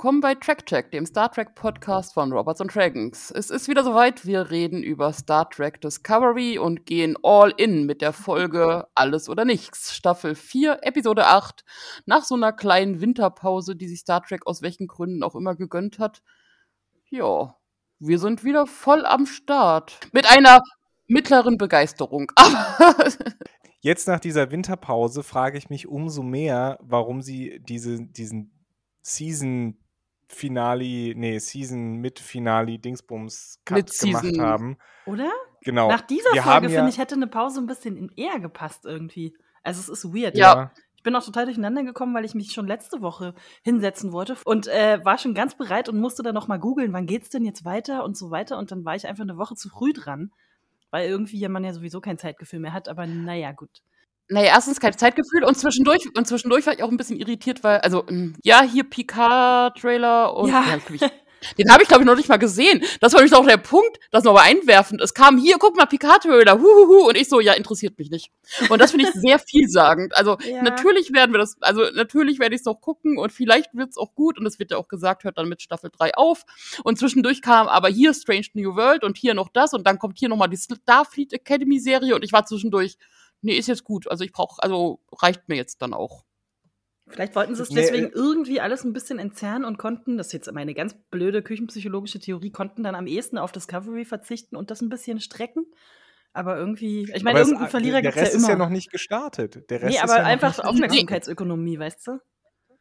Willkommen bei Track Check, dem Star Trek Podcast von Robots and Dragons. Es ist wieder soweit, wir reden über Star Trek Discovery und gehen all in mit der Folge Alles oder Nichts, Staffel 4, Episode 8. Nach so einer kleinen Winterpause, die sich Star Trek aus welchen Gründen auch immer gegönnt hat. Ja, wir sind wieder voll am Start. Mit einer mittleren Begeisterung. Jetzt nach dieser Winterpause frage ich mich umso mehr, warum sie diese, diesen Season Finale, nee, Season mit Finale Dingsbums Cut gemacht haben. Oder? Genau. Nach dieser Wir Folge, haben ja- finde ich, hätte eine Pause ein bisschen eher gepasst irgendwie. Also es ist weird. Ja. Ich bin auch total durcheinander gekommen, weil ich mich schon letzte Woche hinsetzen wollte und äh, war schon ganz bereit und musste dann noch mal googeln, wann geht's denn jetzt weiter und so weiter. Und dann war ich einfach eine Woche zu früh dran, weil irgendwie man ja sowieso kein Zeitgefühl mehr hat. Aber naja, gut. Naja, erstens kein Zeitgefühl und zwischendurch, und zwischendurch war ich auch ein bisschen irritiert, weil, also, ähm, ja, hier Picard-Trailer und Ja. ich, den habe ich, glaube ich, noch nicht mal gesehen. Das war nämlich auch der Punkt, das nochmal einwerfend. Es kam hier, guck mal, Picard-Trailer, huhuhu, und ich so, ja, interessiert mich nicht. Und das finde ich sehr vielsagend. Also, Ja. natürlich werden wir das, also, natürlich werde ich es noch gucken und vielleicht wird es auch gut und es wird ja auch gesagt, hört dann mit Staffel 3 auf. Und zwischendurch kam aber hier Strange New World und hier noch das und dann kommt hier nochmal die Starfleet Academy Serie und ich war zwischendurch, nee, ist jetzt gut. Also ich brauche, also reicht mir jetzt dann auch. Vielleicht wollten sie es Nee, deswegen äh, irgendwie alles ein bisschen entzerren und konnten, das ist jetzt meine ganz blöde küchenpsychologische Theorie, konnten dann am ehesten auf Discovery verzichten und das ein bisschen strecken. Aber irgendwie, ich meine, irgendeinen Verlierer der gibt es Rest ja ist immer. ja noch nicht gestartet. Der Rest nee, ist aber ja noch einfach Aufmerksamkeitsökonomie, weißt du?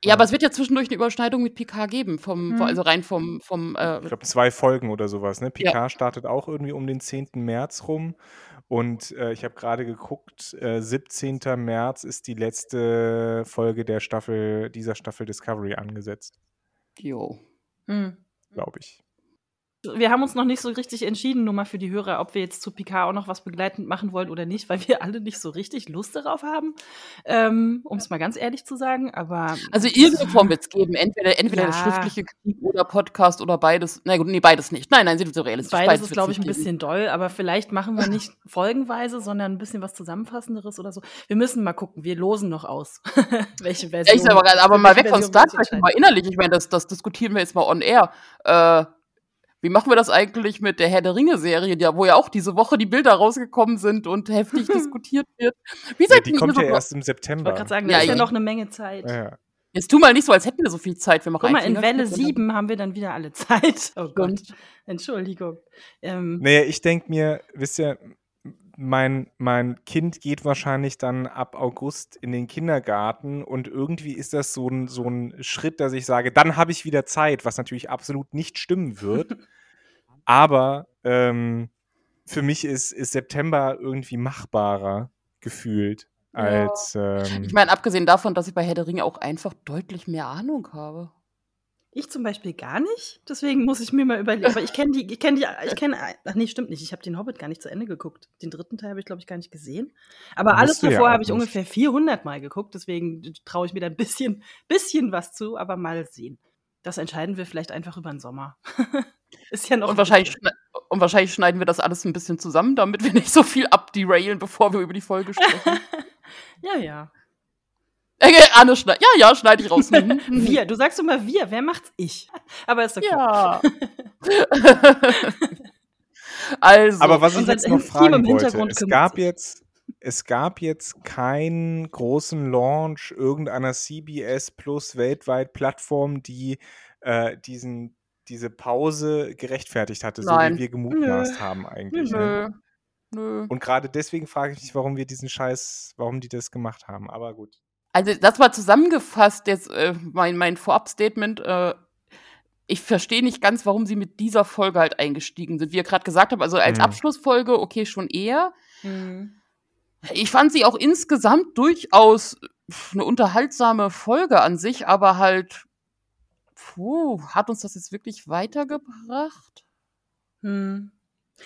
Ja, aber es wird ja zwischendurch eine Überschneidung mit Picard geben, vom, Hm. also rein vom, vom äh, Ich glaube, zwei Folgen oder sowas. Ne? Picard startet auch irgendwie um den 10. März rum. Und äh, ich habe gerade geguckt, äh, 17. März ist die letzte Folge der Staffel, dieser Staffel Discovery angesetzt, jo. Hm. glaube ich. Wir haben uns noch nicht so richtig entschieden, nur mal für die Hörer, ob wir jetzt zu Picard auch noch was begleitend machen wollen oder nicht, weil wir alle nicht so richtig Lust darauf haben, ähm, um es mal ganz ehrlich zu sagen. Aber Also irgendeine Form wird es geben. Entweder, entweder Ja. schriftliche Kritik oder Podcast oder beides. Na gut, nee, beides nicht. Nein, nein, sind so realistisch. Beides ist, wird's glaube ich, ein nicht geben. bisschen doll, aber vielleicht machen wir nicht folgenweise, sondern ein bisschen was Zusammenfassenderes oder so. Wir müssen mal gucken, wir losen noch aus, welche Version. Ja, ich sag aber, gerade, aber mal weg von Star Trek, mal innerlich. Ich meine, das, das diskutieren wir jetzt mal on air. Äh, wie machen wir das eigentlich mit der Herr der Ringe-Serie, ja, wo ja auch diese Woche die Bilder rausgekommen sind und heftig diskutiert wird? Wie Ja, seid die ihr kommt so ja erst im Ich September. wollte gerade sagen, da Ja, ist ja ich- noch eine Menge Zeit. Ja, ja. Jetzt tu mal nicht so, als hätten wir so viel Zeit. Wir machen Guck mal, in Welle Fingerschnipp und dann- 7 haben wir dann wieder alle Zeit. Oh Gott, Und- Entschuldigung. Ähm, Naja, ich denke mir, wisst ihr, mein, mein Kind geht wahrscheinlich dann ab August in den Kindergarten und irgendwie ist das so ein, so ein Schritt, dass ich sage, dann habe ich wieder Zeit, was natürlich absolut nicht stimmen wird. Aber ähm, für mich ist, ist September irgendwie machbarer gefühlt Ja. als. Ähm, Ich meine, abgesehen davon, dass ich bei Herr der Ringe auch einfach deutlich mehr Ahnung habe. Ich zum Beispiel gar nicht, deswegen muss ich mir mal überlegen. Aber ich kenne die, ich kenne die, ich kenne, ach nee, stimmt nicht. Ich habe den Hobbit gar nicht zu Ende geguckt. Den dritten Teil habe ich, glaube ich, gar nicht gesehen. Aber alles ja davor auch habe ich ungefähr 400 Mal geguckt, deswegen traue ich mir da ein bisschen, bisschen was zu, aber mal sehen. Das entscheiden wir vielleicht einfach über den Sommer. Ist ja noch. Und ein wahrscheinlich, und wahrscheinlich schneiden wir das alles ein bisschen zusammen, damit wir nicht so viel abderailen, bevor wir über die Folge sprechen. Ja, ja. Äh, Anne schneidet. Ja, ja, schneide ich raus. Mhm. Wir, du sagst immer wir, wer macht's? Ich. Aber ist okay. Ja. also. Aber was ich jetzt noch fragen wollte, Hintergrund es gab jetzt, es gab jetzt keinen großen Launch irgendeiner CBS Plus weltweit Plattform, die äh, diesen, diese Pause gerechtfertigt hatte, so Nein. wie wir gemutmaßt Nö. haben eigentlich. Ne? Nö. Nö. Und gerade deswegen frage ich mich, warum wir diesen Scheiß, warum die das gemacht haben. Aber gut. Also, das war zusammengefasst jetzt äh, mein, mein Vorab-Statement. Äh, ich verstehe nicht ganz, warum sie mit dieser Folge halt eingestiegen sind. Wie ihr gerade gesagt habt, also als Hm. Abschlussfolge, okay, schon eher. Mhm. Ich fand sie auch insgesamt durchaus eine unterhaltsame Folge an sich, aber halt, puh, hat uns das jetzt wirklich weitergebracht? Hm.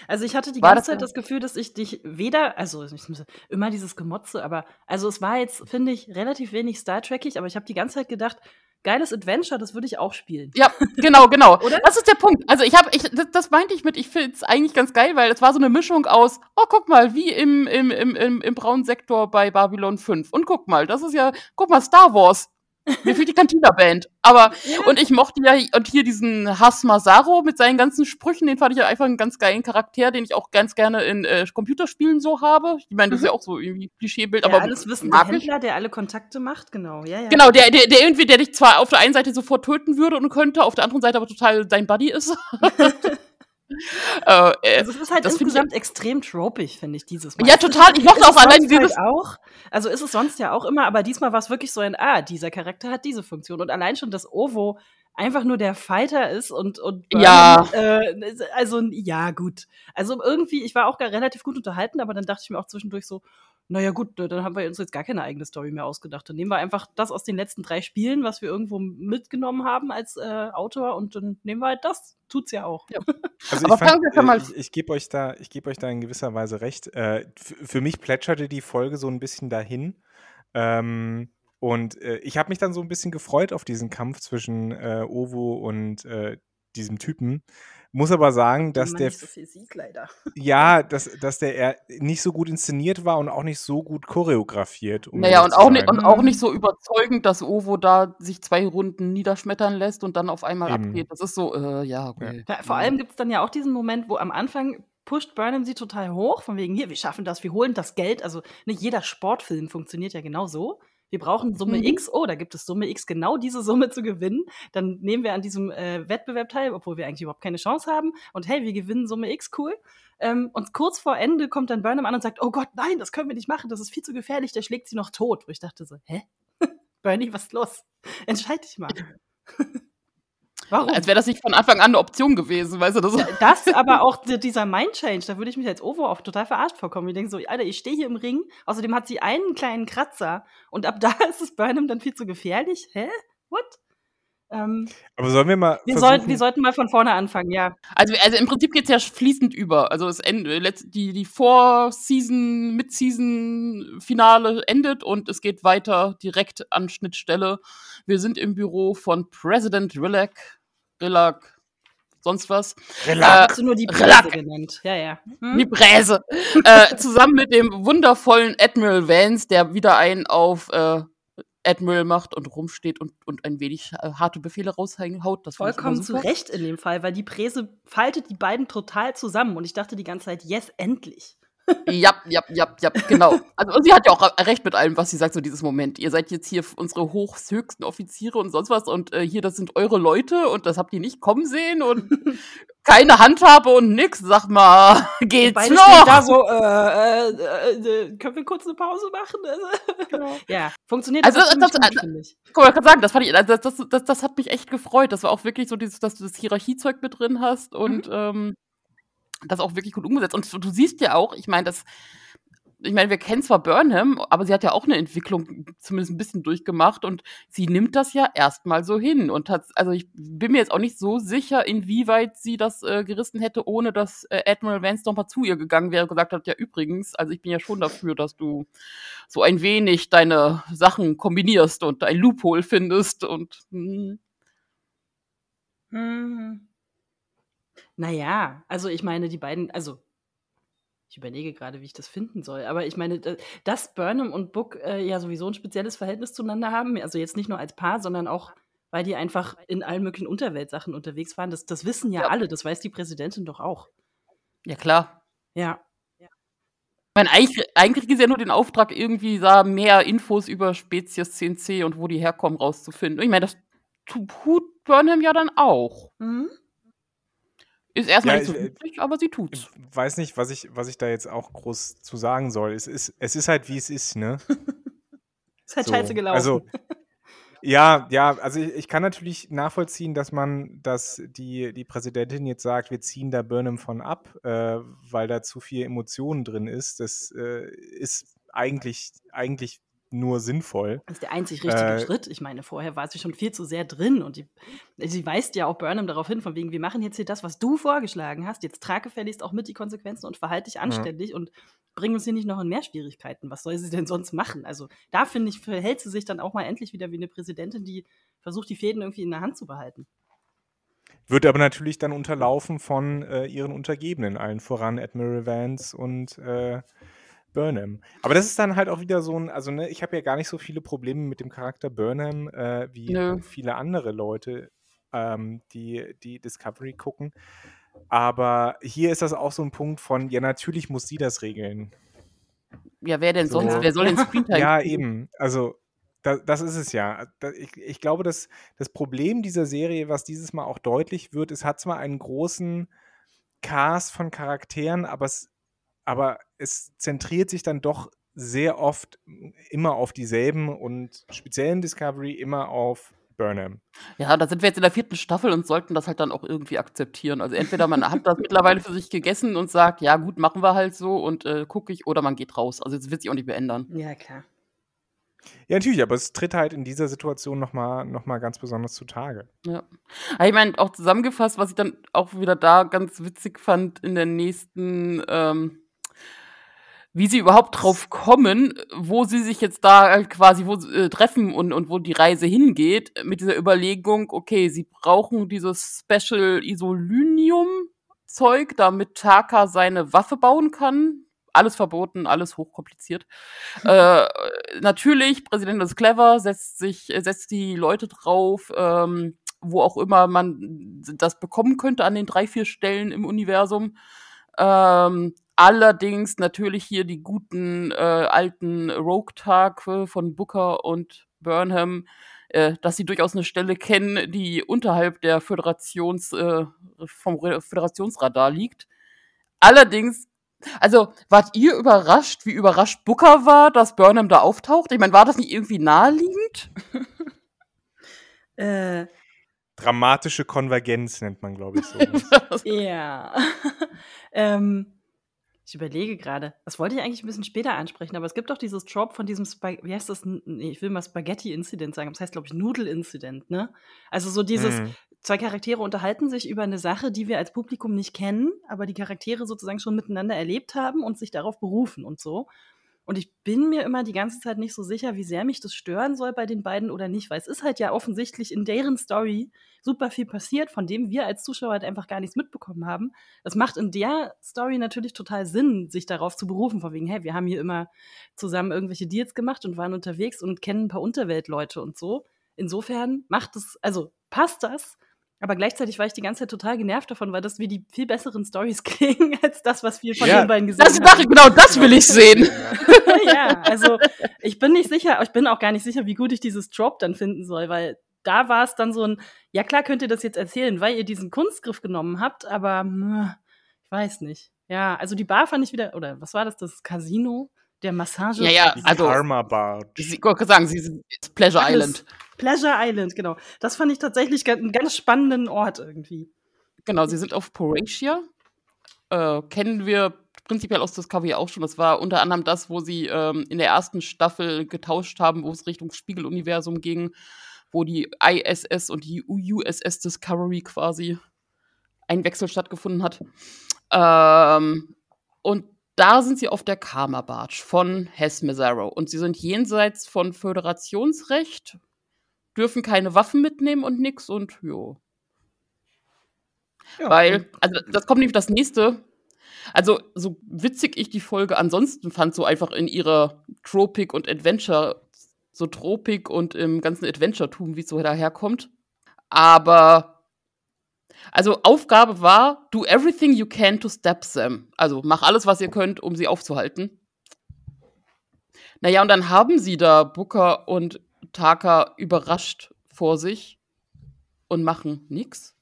Also ich hatte die War ganze das Zeit das Gefühl, dass ich dich weder, also ich immer dieses Gemotze, aber also es war jetzt, finde ich, relativ wenig Star Trekig, aber ich habe die ganze Zeit gedacht, geiles Adventure, das würde ich auch spielen. Ja, genau, genau. Oder? Das ist der Punkt. Also ich habe, ich, das, das meinte ich mit, ich finde es eigentlich ganz geil, weil es war so eine Mischung aus, oh, guck mal, wie im, im, im, im, im braunen Sektor bei Babylon 5. Und guck mal, das ist ja, guck mal, Star Wars. Mir fehlt die Cantina-Band. Aber, und ich mochte ja, und hier diesen Hass Masaro mit seinen ganzen Sprüchen, den fand ich ja einfach einen ganz geilen Charakter, den ich auch ganz gerne in äh, Computerspielen so habe. Ich meine, das ist ja auch so irgendwie Klischeebild, Der aber alles wissende. Händler, der alle Kontakte macht, genau. Ja, ja. Genau, der, der, der irgendwie, der dich zwar auf der einen Seite sofort töten würde und könnte, auf der anderen Seite aber total dein Buddy ist. äh, äh, Also es ist halt das find ich- insgesamt extrem tropig, finde ich, dieses Mal. ja, total. Ich mochte auch allein dieses. Halt auch. Also ist es sonst ja auch immer, aber diesmal war es wirklich so ein, ah, dieser Charakter hat diese Funktion. Und allein schon, dass Ovo einfach nur der Fighter ist und, und Ja. Burnham, äh, also ja, gut. Also irgendwie, ich war auch gar relativ gut unterhalten, aber dann dachte ich mir auch zwischendurch so, naja gut, dann haben wir uns jetzt gar keine eigene Story mehr ausgedacht. Dann nehmen wir einfach das aus den letzten drei Spielen, was wir irgendwo mitgenommen haben als äh, Autor und dann nehmen wir halt das. Tut's ja auch. Also Aber ich, fand, fangen wir schon mal- äh, ich, ich gebe euch da, ich gebe euch da in gewisser Weise recht. Äh, für mich plätscherte die Folge so ein bisschen dahin. Ähm, und äh, ich habe mich dann so ein bisschen gefreut auf diesen Kampf zwischen äh, Ovo und äh, diesem Typen. Muss aber sagen, dass der nicht so viel sieht, leider. ja, dass, dass der nicht so gut inszeniert war und auch nicht so gut choreografiert. Um Naja, und auch, nicht, und auch nicht so überzeugend, dass Ovo da sich zwei Runden niederschmettern lässt und dann auf einmal Eben. abgeht. Das ist so, äh, ja, okay. Ja, vor allem gibt es dann ja auch diesen Moment, wo am Anfang pusht Burnham sie total hoch, von wegen, hier, wir schaffen das, wir holen das Geld. Also nicht jeder Sportfilm funktioniert ja genau so. Wir brauchen Summe Mhm. X, oh, da gibt es Summe X, genau diese Summe zu gewinnen. Dann nehmen wir an diesem äh, Wettbewerb teil, obwohl wir eigentlich überhaupt keine Chance haben. Und hey, wir gewinnen Summe X, cool. Ähm, und kurz vor Ende kommt dann Burnham an und sagt, oh Gott, nein, das können wir nicht machen, das ist viel zu gefährlich, der schlägt sie noch tot. Wo ich dachte so, hä? Bernie, was ist los? Entscheid dich mal. Warum? Als wäre das nicht von Anfang an eine Option gewesen, weißt du? Das Das, aber auch di- dieser Mind-Change, da würde ich mich als Ovo auch total verarscht vorkommen. Ich denke so, Alter, ich stehe hier im Ring, außerdem hat sie einen kleinen Kratzer und ab da ist es Burnham dann viel zu gefährlich. Hä? What? Ähm, Aber sollen wir mal wir, sollten, wir sollten mal von vorne anfangen, ja. Also, also im Prinzip geht's ja fließend über. Also das Ende, letzt- die, die Vor-Season, Mid-Season-Finale endet und es geht weiter direkt an Schnittstelle. Wir sind im Büro von President Rillac, Rillac, sonst was. Relax. Hast du nur die Relax. Bläse genannt. Ja, ja. Hm? Die Bräse. äh, zusammen mit dem wundervollen Admiral Vance, der wieder einen auf äh, Admiral macht und rumsteht und, und ein wenig äh, harte Befehle raushaut. Das Vollkommen zu. Recht in dem Fall, weil die Präse faltet die beiden total zusammen und ich dachte die ganze Zeit, yes, endlich. Ja, ja, ja, ja, genau. Also und sie hat ja auch recht mit allem, was sie sagt, so dieses Moment. Ihr seid jetzt hier unsere hochhöchsten Offiziere und sonst was und äh, hier, das sind eure Leute und das habt ihr nicht kommen sehen und keine Handhabe und nix. Sag mal, geht's Beide noch? da so, äh, äh, äh, können wir kurz eine Pause machen? Genau. ja, funktioniert Also, das- gut, das- finde ich. Guck mal, ich kann sagen, das fand ich, also das, das, das, das hat mich echt gefreut. Das war auch wirklich so dieses, dass du das Hierarchiezeug mit drin hast und ähm, das auch wirklich gut umgesetzt. Und du siehst ja auch, ich meine, das, ich meine, wir kennen zwar Burnham, aber sie hat ja auch eine Entwicklung zumindest ein bisschen durchgemacht und sie nimmt das ja erstmal so hin. Und hat, also ich bin mir jetzt auch nicht so sicher, inwieweit sie das äh, gerissen hätte, ohne dass äh, Admiral Vance noch mal zu ihr gegangen wäre und gesagt hat, ja übrigens, also ich bin ja schon dafür, dass du so ein wenig deine Sachen kombinierst und ein Loophole findest und hm, Mhm. Naja, also ich meine, die beiden, also ich überlege gerade, wie ich das finden soll, aber ich meine, da- dass Burnham und Book äh, ja sowieso ein spezielles Verhältnis zueinander haben, also jetzt nicht nur als Paar, sondern auch, weil die einfach in allen möglichen Unterweltsachen unterwegs waren, das, das wissen ja, Ja. alle, das weiß die Präsidentin doch auch. ja klar. Ja. Ich meine, eigentlich, eigentlich ist ja nur den Auftrag, irgendwie da mehr Infos über Spezies CNC und wo die herkommen, rauszufinden. Und ich meine, das tut Burnham ja dann auch. Mhm. Ist erstmal Ja, nicht so ich- äh, aber sie tut's. Ich weiß nicht, was ich, was ich da jetzt auch groß zu sagen soll. Es ist, es ist halt, wie es ist, ne? Ist halt So, scheiße gelaufen. Also, ja, ja, also ich, ich kann natürlich nachvollziehen, dass man, dass die, die Präsidentin jetzt sagt, wir ziehen da Burnham von ab, äh, weil da zu viel Emotionen drin ist. Das äh, ist eigentlich, eigentlich nur sinnvoll. Das ist der einzig richtige Äh, Schritt. Ich meine, vorher war sie schon viel zu sehr drin und die, sie weist ja auch Burnham darauf hin, von wegen, wir machen jetzt hier das, was du vorgeschlagen hast. Jetzt trage gefälligst auch mit die Konsequenzen und verhalte dich anständig und bring uns hier nicht noch in mehr Schwierigkeiten. Was soll sie denn sonst machen? Also da finde ich, verhält sie sich dann auch mal endlich wieder wie eine Präsidentin, die versucht, die Fäden irgendwie in der Hand zu behalten. Wird aber natürlich dann unterlaufen von äh, ihren Untergebenen, allen voran Admiral Vance und äh, Burnham. Aber das ist dann halt auch wieder so ein, also ne, ich habe ja gar nicht so viele Probleme mit dem Charakter Burnham äh, wie Nö. viele andere Leute, ähm, die die Discovery gucken. Aber hier ist das auch so ein Punkt von, ja, natürlich muss sie das regeln. Ja, wer denn So. sonst? Wer soll den Screentime Ja, eben. Also, da, das ist es ja. Ich, ich glaube, dass das Problem dieser Serie, was dieses Mal auch deutlich wird, es hat zwar einen großen Cast von Charakteren, aber es, aber es zentriert sich dann doch sehr oft immer auf dieselben und speziell in Discovery immer auf Burnham. Ja, da sind wir jetzt in der vierten Staffel und sollten das halt dann auch irgendwie akzeptieren. Also entweder man hat das mittlerweile für sich gegessen und sagt, ja gut, machen wir halt so und äh, gucke ich, oder man geht raus. Also jetzt wird sich auch nicht mehr ändern. Ja, klar. Ja, natürlich, aber es tritt halt in dieser Situation nochmal noch mal ganz besonders zutage. Ja. Aber ich meine, auch zusammengefasst, was ich dann auch wieder da ganz witzig fand in der nächsten, ähm, wie sie überhaupt drauf kommen, wo sie sich jetzt da halt quasi wo, äh, treffen und, und wo die Reise hingeht, mit dieser Überlegung, okay, sie brauchen dieses Special Isolinium-Zeug, damit Taka seine Waffe bauen kann. Alles verboten, alles hochkompliziert. äh, natürlich, Präsident ist clever, setzt sich, setzt die Leute drauf, ähm, wo auch immer man das bekommen könnte an den drei, vier Stellen im Universum. Ähm, allerdings natürlich hier die guten äh, alten Rogue-Tag von Booker und Burnham, äh, dass sie durchaus eine Stelle kennen, die unterhalb der Föderations, äh, vom Föderationsradar liegt. Allerdings, also wart ihr überrascht, wie überrascht Booker war, dass Burnham da auftaucht? Ich meine, war das nicht irgendwie naheliegend? Äh, Dramatische Konvergenz nennt man, glaube ich, so. ja. ähm, ich überlege gerade, das wollte ich eigentlich ein bisschen später ansprechen, aber es gibt doch dieses Trope von diesem, Spa wie heißt das? Nee, ich will mal Spaghetti-Incident sagen, das heißt, glaube ich, Nudel-Incident, ne? Also so dieses, Mhm. zwei Charaktere unterhalten sich über eine Sache, die wir als Publikum nicht kennen, aber die Charaktere sozusagen schon miteinander erlebt haben und sich darauf berufen und so. Und ich bin mir immer die ganze Zeit nicht so sicher, wie sehr mich das stören soll bei den beiden oder nicht, weil es ist halt ja offensichtlich in deren Story super viel passiert, von dem wir als Zuschauer halt einfach gar nichts mitbekommen haben. Das macht in der Story natürlich total Sinn, sich darauf zu berufen, von wegen, hey, wir haben hier immer zusammen irgendwelche Deals gemacht und waren unterwegs und kennen ein paar Unterweltleute und so. Insofern macht es, also passt das, aber gleichzeitig war ich die ganze Zeit total genervt davon, weil das wie die viel besseren Stories klingen als das, was wir von Ja, den beiden gesehen Das haben. Genau das will ich sehen. ja, also ich bin nicht sicher, ich bin auch gar nicht sicher, wie gut ich dieses Trope dann finden soll, weil da war es dann so ein, ja klar könnt ihr das jetzt erzählen, weil ihr diesen Kunstgriff genommen habt, aber hm, ich weiß nicht. Ja, also die Bar fand ich wieder, oder was war das, das Casino, der Massage. Ja, ja, Die also Karma Barge. ich wollte sagen, sie sind it's Pleasure Alles. Island. Pleasure Island, genau. Das fand ich tatsächlich einen ganz spannenden Ort irgendwie. Genau, sie sind auf Poratia. Äh, kennen wir prinzipiell aus Discovery auch schon. Das war unter anderem das, wo sie ähm, in der ersten Staffel getauscht haben, wo es Richtung Spiegeluniversum ging, wo die ISS und die USS Discovery quasi ein Wechsel stattgefunden hat. Ähm, und da sind sie auf der Karma Barge von Hess Mazzaro. Und sie sind jenseits von Föderationsrecht, dürfen keine Waffen mitnehmen und nix und jo. Ja, Weil, also das kommt nämlich das nächste. Also, so witzig ich die Folge ansonsten fand, so einfach in ihrer Tropic und Adventure, so Tropik und im ganzen Adventure-Tum, wie es so daherkommt. Aber, also Aufgabe war, do everything you can to stop them. Also, mach alles, was ihr könnt, um sie aufzuhalten. Naja, und dann haben sie da Booker und Taka überrascht vor sich und machen nix.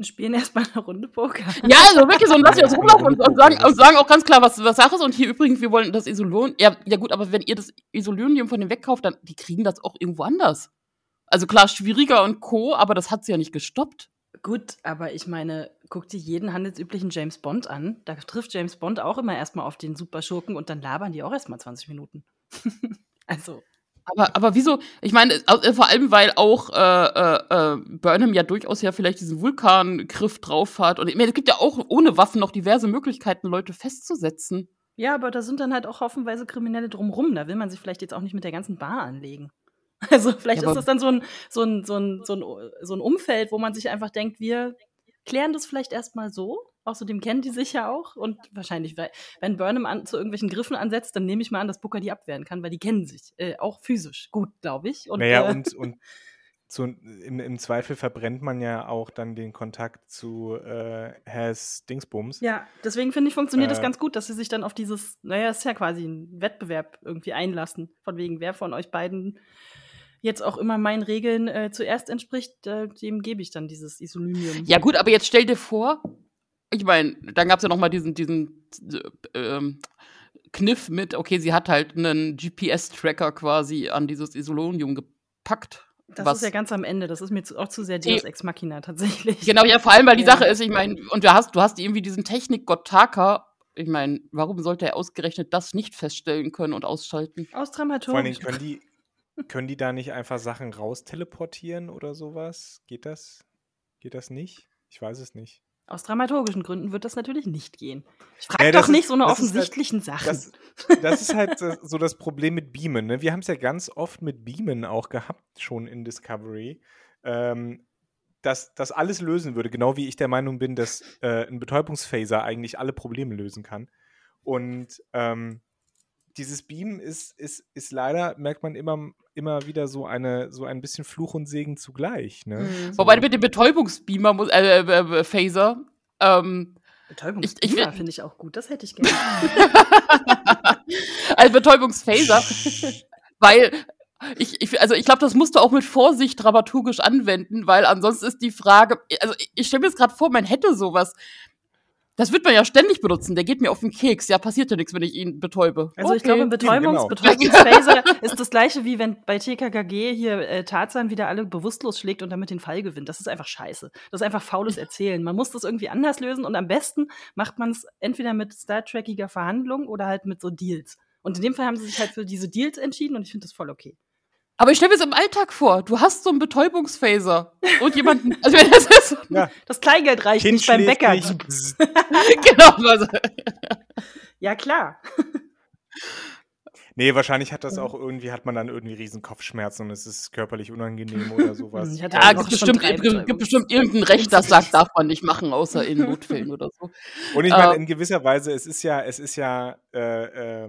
und spielen erstmal eine Runde Poker. Ja, also wirklich so, und lass uns rumlaufen und, und, sagen, und sagen auch ganz klar, was, was Sache ist. Und hier übrigens, wir wollen das Isolon. Ja, ja, gut, aber wenn ihr das Isolonium von dem wegkauft, dann die kriegen das auch irgendwo anders. Also klar, schwieriger und Co., aber das hat sie ja nicht gestoppt. Gut, aber ich meine, guck dir jeden handelsüblichen James Bond an. Da trifft James Bond auch immer erstmal auf den Superschurken und dann labern die auch erstmal 20 Minuten. also, Aber, aber wieso? Ich meine, äh, vor allem, weil auch äh, äh, äh, Burnham ja durchaus ja vielleicht diesen Vulkangriff drauf hat. Und ich meine, es gibt ja auch ohne Waffen noch diverse Möglichkeiten, Leute festzusetzen. ja, aber da sind dann halt auch haufenweise Kriminelle drumrum. Da will man sich vielleicht jetzt auch nicht mit der ganzen Bar anlegen. Also vielleicht Ja, ist das dann so ein, so, ein, so, ein, so, ein, so ein Umfeld, wo man sich einfach denkt, wir klären das vielleicht erstmal so Außerdem kennen die sich ja auch und wahrscheinlich, wenn Burnham an, zu irgendwelchen Griffen ansetzt, dann nehme ich mal an, dass Booker die abwehren kann, weil die kennen sich. Äh, auch physisch gut, glaube ich. Und, naja, äh, und, und zu, im, im, Zweifel verbrennt man ja auch dann den Kontakt zu äh, Has Dingsbums. Ja, deswegen finde ich, funktioniert äh, das ganz gut, dass sie sich dann auf dieses, naja, ist ja quasi ein Wettbewerb irgendwie einlassen. Von wegen, wer von euch beiden jetzt auch immer meinen Regeln äh, zuerst entspricht, äh, dem gebe ich dann dieses Isolinium. Ja, gut, aber jetzt stell dir vor, ich meine, dann gab es ja noch mal diesen, diesen äh, ähm, Kniff mit, okay, sie hat halt einen GPS-Tracker quasi an dieses Isolonium gepackt das was, ist ja ganz am Ende. Das ist mir zu, auch zu sehr Deus Ex Machina tatsächlich. Genau, ja, vor allem, weil die ja. Sache ist, ich meine, und du hast, du hast irgendwie diesen Technik-Gott Taka. Ich meine, warum sollte er ausgerechnet das nicht feststellen können und ausschalten? Aus Dramaturg. Vor allem können die, können die da nicht einfach Sachen rausteleportieren oder sowas? Geht das? Geht das nicht? Ich weiß es nicht. Aus dramaturgischen Gründen wird das natürlich nicht gehen. Ich frage ja, doch nicht so eine offensichtlichen halt, Sachen. Das, das, ist halt so das Problem mit Beamen. Ne? Wir haben es ja ganz oft mit Beamen auch gehabt, schon in Discovery. Ähm, dass das alles lösen würde, genau wie ich der Meinung bin, dass äh, ein Betäubungsphaser eigentlich alle Probleme lösen kann. Und ähm, dieses Beam ist, ist, ist leider, merkt man immer, immer wieder so eine, so ein bisschen Fluch und Segen zugleich. Ne? Mhm. So. Wobei mit dem Betäubungsbeamer muss, äh, äh, äh Phaser, ähm, Betäubungsbeamer finde ich auch gut, das hätte ich gerne. also Betäubungsphaser, weil ich, ich, also ich glaube, das musst du auch mit Vorsicht dramaturgisch anwenden, weil ansonsten ist die Frage, also ich, ich stelle mir jetzt gerade vor, man hätte sowas. Das wird man ja ständig benutzen. Der geht mir auf den Keks. Ja, passiert ja nichts, wenn ich ihn betäube. Also okay. ich glaube, Betäubungs genau. Betäubungsphaser ist das gleiche, wie wenn bei TKKG hier äh, Tarzan wieder alle bewusstlos schlägt und damit den Fall gewinnt. Das ist einfach scheiße. Das ist einfach faules Erzählen. Man muss das irgendwie anders lösen und am besten macht man es entweder mit Star Trekiger Verhandlungen oder halt mit so Deals. Und in dem Fall haben sie sich halt für diese Deals entschieden und ich finde das voll okay. Aber ich stelle mir es im Alltag vor. Du hast so einen Betäubungsphaser und jemanden. Also das ist. Ja. Das Kleingeld reicht kind nicht beim Bäcker. Nicht. genau. ja, klar. Nee, wahrscheinlich hat das auch irgendwie, hat man dann irgendwie riesen Kopfschmerzen und es ist körperlich unangenehm oder sowas. Ja, ja gibt bestimmt, gibt bestimmt irgendein Recht, das sagt, darf man nicht machen, außer in Notfällen oder so. Und ich meine, äh, in gewisser Weise, es ist ja, es ist ja, äh, äh,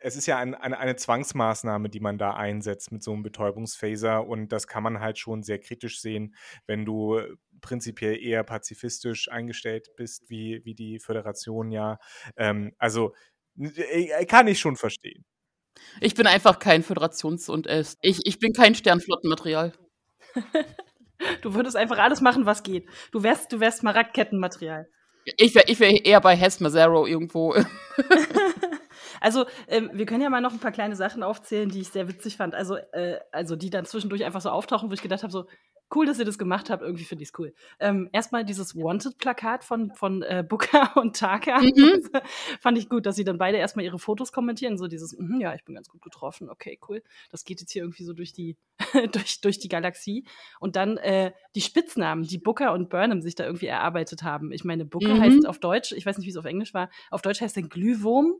es ist ja ein, eine, eine Zwangsmaßnahme, die man da einsetzt mit so einem Betäubungsphaser und das kann man halt schon sehr kritisch sehen, wenn du prinzipiell eher pazifistisch eingestellt bist, wie, wie die Föderation ja. Ähm, also äh, kann ich schon verstehen. Ich bin einfach kein Föderations- und äh, ich, ich bin kein Sternflottenmaterial. du würdest einfach alles machen, was geht. Du wärst, du wärst Maragdkettenmaterial. Ich wäre ich wär eher bei Hess Mazzaro irgendwo. Also, ähm, wir können ja mal noch ein paar kleine Sachen aufzählen, die ich sehr witzig fand. Also, äh, also die dann zwischendurch einfach so auftauchen, wo ich gedacht habe, so, cool, dass ihr das gemacht habt. Irgendwie finde ich es cool. Ähm, erstmal dieses Wanted-Plakat von, von äh, Booker und Taka. Mhm. fand ich gut, dass sie dann beide erstmal ihre Fotos kommentieren. So dieses, mm, ja, ich bin ganz gut getroffen. Okay, cool. Das geht jetzt hier irgendwie so durch die, durch, durch die Galaxie. Und dann äh, die Spitznamen, die Booker und Burnham sich da irgendwie erarbeitet haben. Ich meine, Booker mhm. heißt auf Deutsch, ich weiß nicht, wie es auf Englisch war, auf Deutsch heißt er Glühwurm.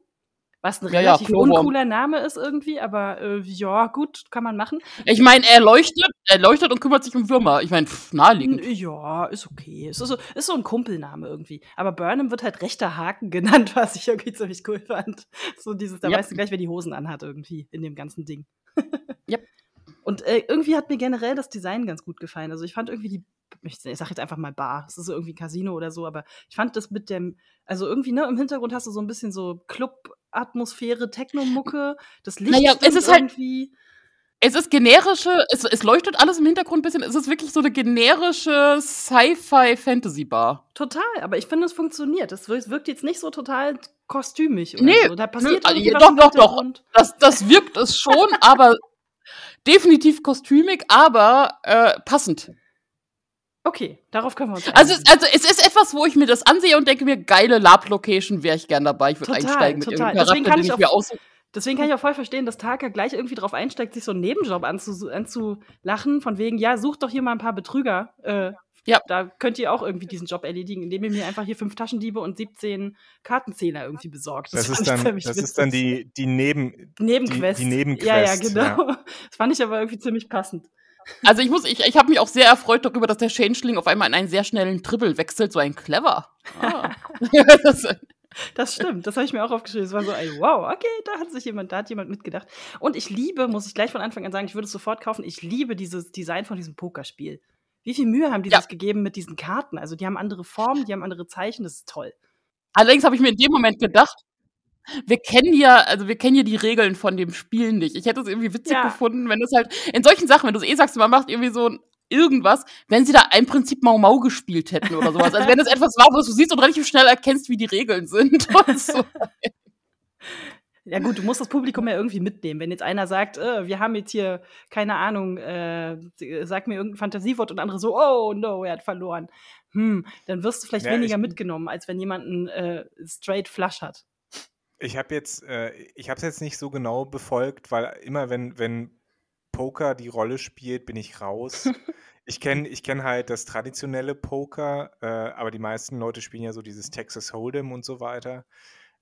Was ein relativ ja, uncooler Name ist irgendwie, aber äh, ja, gut, kann man machen. Ich meine, er leuchtet, er leuchtet und kümmert sich um Würmer. Ich meine, naheliegend. Ja, ist okay. Ist so, ist so ein Kumpelname irgendwie. Aber Burnham wird halt rechter Haken genannt, was ich irgendwie ziemlich cool fand. So dieses, da yep. weißt du gleich, wer die Hosen anhat irgendwie in dem ganzen Ding. yep. Und äh, irgendwie hat mir generell das Design ganz gut gefallen. Also ich fand irgendwie die ich sag jetzt einfach mal Bar, es ist so irgendwie ein Casino oder so, aber ich fand das mit dem, also irgendwie, ne, im Hintergrund hast du so ein bisschen so Club-Atmosphäre, Techno-Mucke, das Licht naja, es ist halt irgendwie. Halt es ist generische, es, es leuchtet alles im Hintergrund ein bisschen. Es ist wirklich so eine generische Sci-Fi-Fantasy-Bar. Total, aber ich finde, es funktioniert. Es wirkt jetzt nicht so total kostümig oder nee, so. Da passiert nö, irgendwie doch, doch, doch. Das, das wirkt es schon, aber definitiv kostümig, aber äh, passend. Okay, darauf können wir uns also, also es ist etwas, wo ich mir das ansehe und denke mir, geile Lab-Location wäre ich gern dabei. Ich würde einsteigen total. mit irgendeinem Charakter, den ich, mir aussuche. Deswegen kann ich auch voll verstehen, dass Taka gleich irgendwie drauf einsteigt, sich so einen Nebenjob anzu anzulachen, von wegen, ja, sucht doch hier mal ein paar Betrüger. Äh, ja. Da könnt ihr auch irgendwie diesen Job erledigen, indem ihr mir einfach hier fünf Taschendiebe und 17 Kartenzähler irgendwie besorgt. Das, das ist, dann, das ist dann die, die Neben Nebenquest. Die, die Nebenquest. Ja, ja, genau. Ja. Das fand ich aber irgendwie ziemlich passend. Also ich muss, ich, ich habe mich auch sehr erfreut darüber, dass der Changeling auf einmal in einen sehr schnellen Triple wechselt, so ein clever. Ah. das, das stimmt, das habe ich mir auch aufgeschrieben. Es war so, ey, wow, okay, da hat sich jemand, da hat jemand mitgedacht. Und ich liebe, muss ich gleich von Anfang an sagen, ich würde es sofort kaufen, ich liebe dieses Design von diesem Pokerspiel. Wie viel Mühe haben die ja. sich gegeben mit diesen Karten? Also die haben andere Formen, die haben andere Zeichen, das ist toll. Allerdings habe ich mir in dem Moment gedacht, wir kennen ja, also wir kennen ja die Regeln von dem Spiel nicht. Ich hätte es irgendwie witzig ja. gefunden, wenn es halt in solchen Sachen, wenn du es eh sagst, man macht irgendwie so irgendwas, wenn sie da im Prinzip Mau Mau gespielt hätten oder sowas. Also wenn es etwas war, was du siehst und relativ schnell erkennst, wie die Regeln sind. So. Ja gut, du musst das Publikum ja irgendwie mitnehmen. Wenn jetzt einer sagt, äh, wir haben jetzt hier, keine Ahnung, äh, sag mir irgendein Fantasiewort und andere so, oh no, er hat verloren. Hm, dann wirst du vielleicht ja, weniger mitgenommen, als wenn jemand einen äh, straight Flush hat. Ich habe jetzt, äh, ich habe es jetzt nicht so genau befolgt, weil immer wenn, wenn Poker die Rolle spielt, bin ich raus. ich kenne ich kenn halt das traditionelle Poker, äh, aber die meisten Leute spielen ja so dieses Texas Hold'em und so weiter.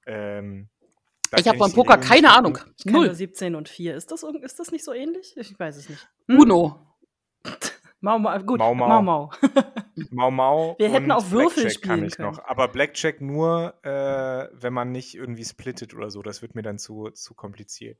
Ähm, ich habe beim Poker keine Ahnung. Ich Null. 17 und 4. Ist das, ist das nicht so ähnlich? Ich weiß es nicht. Hm? Uno. Mau Mau, gut, Mau Mau. Mau Mau. Mau, Mau Wir hätten auch Würfel Blackjack spielen kann ich können. noch. Aber Blackjack nur, äh, wenn man nicht irgendwie splittet oder so. Das wird mir dann zu, zu kompliziert.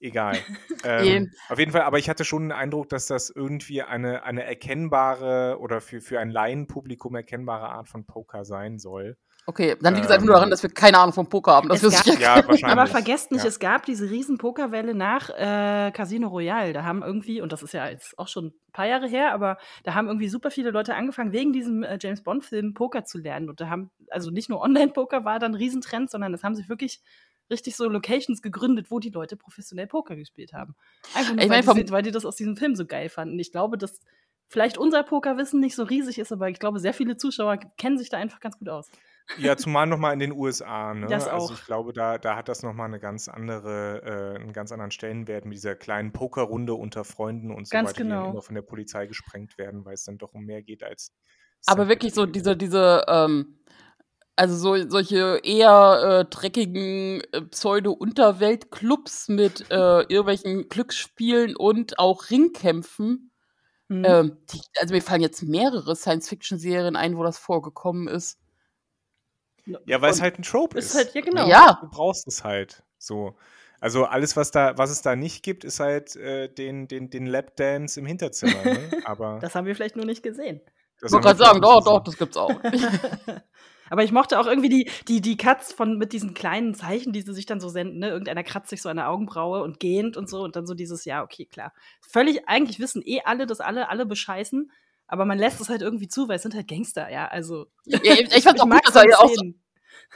Egal. ähm, auf jeden Fall, aber ich hatte schon den Eindruck, dass das irgendwie eine, eine erkennbare oder für, für ein Laienpublikum erkennbare Art von Poker sein soll. Okay, dann liegt es einfach nur daran, ähm, dass wir keine Ahnung vom Poker haben. Das gab, ja, wahrscheinlich. Aber vergesst nicht, ja. es gab diese riesen Pokerwelle nach äh, Casino Royale. Da haben irgendwie, und das ist ja jetzt auch schon ein paar Jahre her, aber da haben irgendwie super viele Leute angefangen, wegen diesem äh, James Bond-Film Poker zu lernen. Und da haben, also nicht nur Online-Poker war dann ein Riesentrend, sondern es haben sich wirklich richtig so Locations gegründet, wo die Leute professionell Poker gespielt haben. Einfach nur, ich mein, weil, die, weil die das aus diesem Film so geil fanden. Ich glaube, dass vielleicht unser Pokerwissen nicht so riesig ist, aber ich glaube, sehr viele Zuschauer kennen sich da einfach ganz gut aus. Ja, zumal nochmal in den USA. Ne? Das also ich glaube, da, da hat das nochmal eine ganz andere, äh, einen ganz anderen Stellenwert mit dieser kleinen Pokerrunde unter Freunden und so ganz weiter, genau. die immer von der Polizei gesprengt werden, weil es dann doch um mehr geht als. Aber wirklich so diese, diese, ähm, also so, solche eher äh, dreckigen äh, Pseudo-Unterweltclubs mit äh, irgendwelchen Glücksspielen und auch Ringkämpfen. Mhm. Ähm, die, also mir fallen jetzt mehrere Science-Fiction-Serien ein, wo das vorgekommen ist. Ja, weil es halt ein Trope ist. ist halt, ja, genau. Ja. Du brauchst es halt so. Also alles, was da, was es da nicht gibt, ist halt äh, den, den, den Lapdance im Hinterzimmer. Ne? Aber das haben wir vielleicht nur nicht gesehen. Ich wollte gerade sagen, doch, doch, das gibt's auch. Aber ich mochte auch irgendwie die, die, die Cuts von mit diesen kleinen Zeichen, die sie sich dann so senden, ne? Irgendeiner kratzt sich so an der Augenbraue und gähnt und so und dann so dieses, ja, okay, klar. Völlig, eigentlich wissen eh alle, dass alle, alle bescheißen, aber man lässt es halt irgendwie zu, weil es sind halt Gangster, ja. Also. Ja, ich, ich fand auch gut, dass er ja auch so,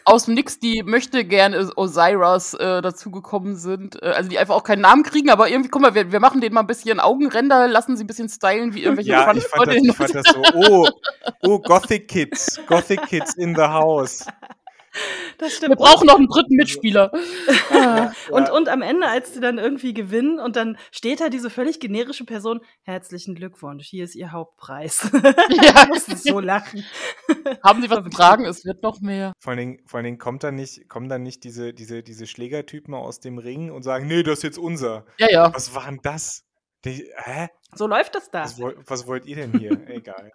aus dem Nix, die möchte gerne Osiris äh, dazugekommen sind. Äh, also die einfach auch keinen Namen kriegen, aber irgendwie, guck mal, wir, wir machen denen mal ein bisschen Augenränder, lassen sie ein bisschen stylen wie irgendwelche Ja, ich fand, das, ich fand das so, oh, oh, Gothic Kids, Gothic Kids in the house. Das stimmt. Wir brauchen noch einen dritten Mitspieler. ja. und, und am Ende, als sie dann irgendwie gewinnen und dann steht da diese völlig generische Person, herzlichen Glückwunsch, hier ist ihr Hauptpreis. ja, muss so lachen. Haben sie was getragen? Es wird noch mehr. Vor allen Dingen, vor allen Dingen kommt dann nicht, kommen dann nicht diese, diese, diese Schlägertypen aus dem Ring und sagen, nee, das ist jetzt unser. Ja, ja. Was war denn das? Die, hä? So läuft das da. Was, was wollt ihr denn hier? Egal.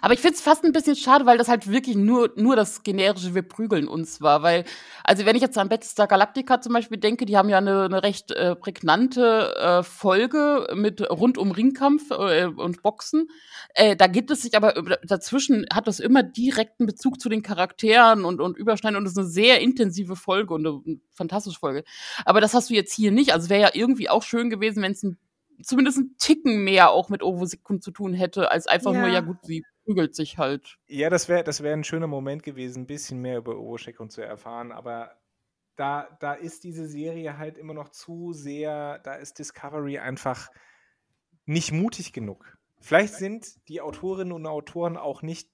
Aber ich finde es fast ein bisschen schade, weil das halt wirklich nur, nur das generische Wir prügeln uns war. Weil, also wenn ich jetzt an Battlestar Galactica zum Beispiel denke, die haben ja eine, eine recht äh, prägnante äh, Folge mit rund um Ringkampf äh, und Boxen. Äh, da gibt es sich aber dazwischen hat das immer direkten Bezug zu den Charakteren und, und Überschneiden und es ist eine sehr intensive Folge und eine, eine fantastische Folge. Aber das hast du jetzt hier nicht. Also wäre ja irgendwie auch schön gewesen, wenn es ein zumindest ein Ticken mehr auch mit Ovosekund zu tun hätte, als einfach ja. nur, ja gut, sie prügelt sich halt. Ja, das wäre das wär ein schöner Moment gewesen, ein bisschen mehr über Ovosekund zu erfahren, aber da, da ist diese Serie halt immer noch zu sehr, da ist Discovery einfach nicht mutig genug. Vielleicht sind die Autorinnen und Autoren auch nicht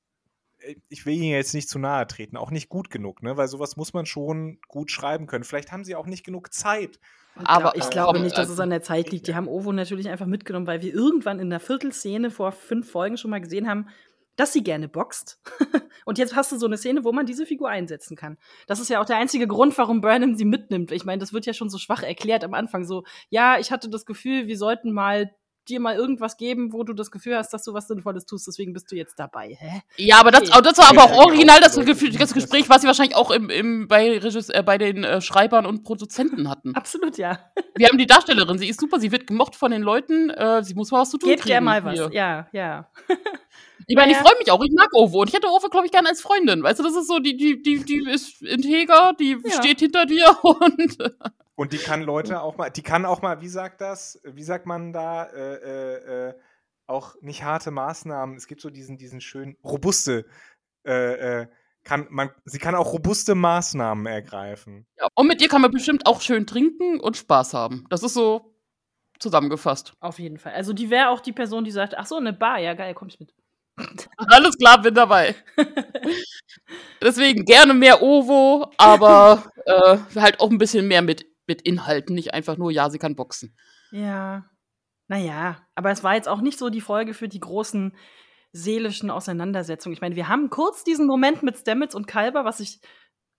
ich will Ihnen jetzt nicht zu nahe treten, auch nicht gut genug, ne? weil sowas muss man schon gut schreiben können. Vielleicht haben sie auch nicht genug Zeit. Aber ich glaube nicht, dass es an der Zeit liegt. Die haben Ovo natürlich einfach mitgenommen, weil wir irgendwann in der Viertelszene vor fünf Folgen schon mal gesehen haben, dass sie gerne boxt. und jetzt hast du so eine Szene, wo man diese Figur einsetzen kann. Das ist ja auch der einzige Grund, warum Burnham sie mitnimmt. Ich meine, das wird ja schon so schwach erklärt am Anfang. So, ja, ich hatte das Gefühl, wir sollten mal dir mal irgendwas geben, wo du das Gefühl hast, dass du was Sinnvolles tust, deswegen bist du jetzt dabei. Hä? Ja, aber das, das war aber auch original das. Gefühl- das Gespräch, was sie wahrscheinlich auch im, im, bei, Regis, äh, bei den äh, Schreibern und Produzenten hatten. Absolut, ja. Wir haben die Darstellerin, sie ist super, sie wird gemocht von den Leuten, äh, sie muss mal was zu tun Gebt kriegen. ihr mal was. hier. Ja, ja. Ich meine, Ja, ich freue mich auch, ich mag Ovo und ich hätte Ovo, glaube ich, gerne als Freundin. Weißt du, das ist so, die, die, die, die ist integer, die Ja. steht hinter dir und Und die kann Leute auch mal, die kann auch mal, wie sagt das, wie sagt man da, äh, äh, äh, auch nicht harte Maßnahmen, es gibt so diesen, diesen schönen, robuste, äh, äh, kann man, sie kann auch robuste Maßnahmen ergreifen. Ja, und mit dir kann man bestimmt auch schön trinken und Spaß haben. Das ist so zusammengefasst. Auf jeden Fall. Also die wäre auch die Person, die sagt, ach so, eine Bar, ja geil, komm ich mit. Alles klar, bin dabei. Deswegen gerne mehr Ovo, aber äh, halt auch ein bisschen mehr mit, mit Inhalten, nicht einfach nur, ja, sie kann boxen. Ja. Naja, aber es war jetzt auch nicht so die Folge für die großen seelischen Auseinandersetzungen. Ich meine, wir haben kurz diesen Moment mit Stamets und Kalber, was ich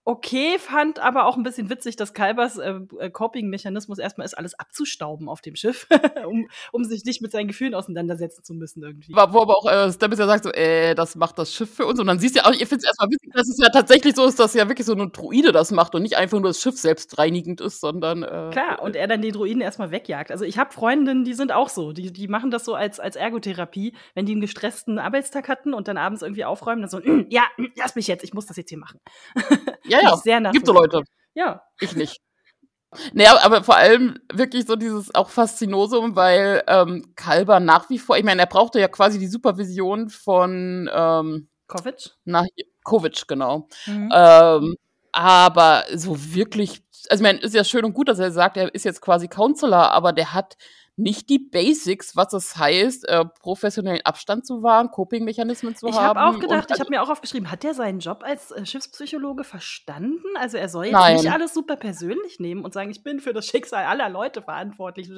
okay fand, aber auch ein bisschen witzig, dass Kalbers äh, äh, Coping-Mechanismus erstmal ist, alles abzustauben auf dem Schiff, um, um sich nicht mit seinen Gefühlen auseinandersetzen zu müssen irgendwie. Wo aber auch äh, Stamets ja sagt so, äh, das macht das Schiff für uns. Und dann siehst du ja auch, ihr findet es erstmal witzig, dass es ja tatsächlich so ist, dass ja wirklich so eine Druide das macht und nicht einfach nur das Schiff selbst reinigend ist, sondern äh, Klar, und er dann die Druiden erstmal wegjagt. Also ich habe Freundinnen, die sind auch so. Die, die machen das so als, als Ergotherapie, wenn die einen gestressten Arbeitstag hatten und dann abends irgendwie aufräumen, dann so, "Mm, ja, lass mich jetzt, ich muss das jetzt hier machen. ja, ja, ich sehr gibt so nachvollziehbar. Leute. Ja. Ich nicht. Naja, aber vor allem wirklich so dieses auch Faszinosum, weil ähm, Kalber nach wie vor, ich meine, er brauchte ja quasi die Supervision von ähm, Kovic? nach Kovic, genau. Mhm. Ähm, aber so wirklich, also ich meine, ist ja schön und gut, dass er sagt, er ist jetzt quasi Counselor, aber der hat nicht die Basics, was es heißt, äh, professionellen Abstand zu wahren, Coping-Mechanismen zu Ich haben. habe auch gedacht, ich habe mir auch aufgeschrieben, hat der seinen Job als äh, Schiffspsychologe verstanden? Also er soll jetzt Nein. nicht alles super persönlich nehmen und sagen, ich bin für das Schicksal aller Leute verantwortlich.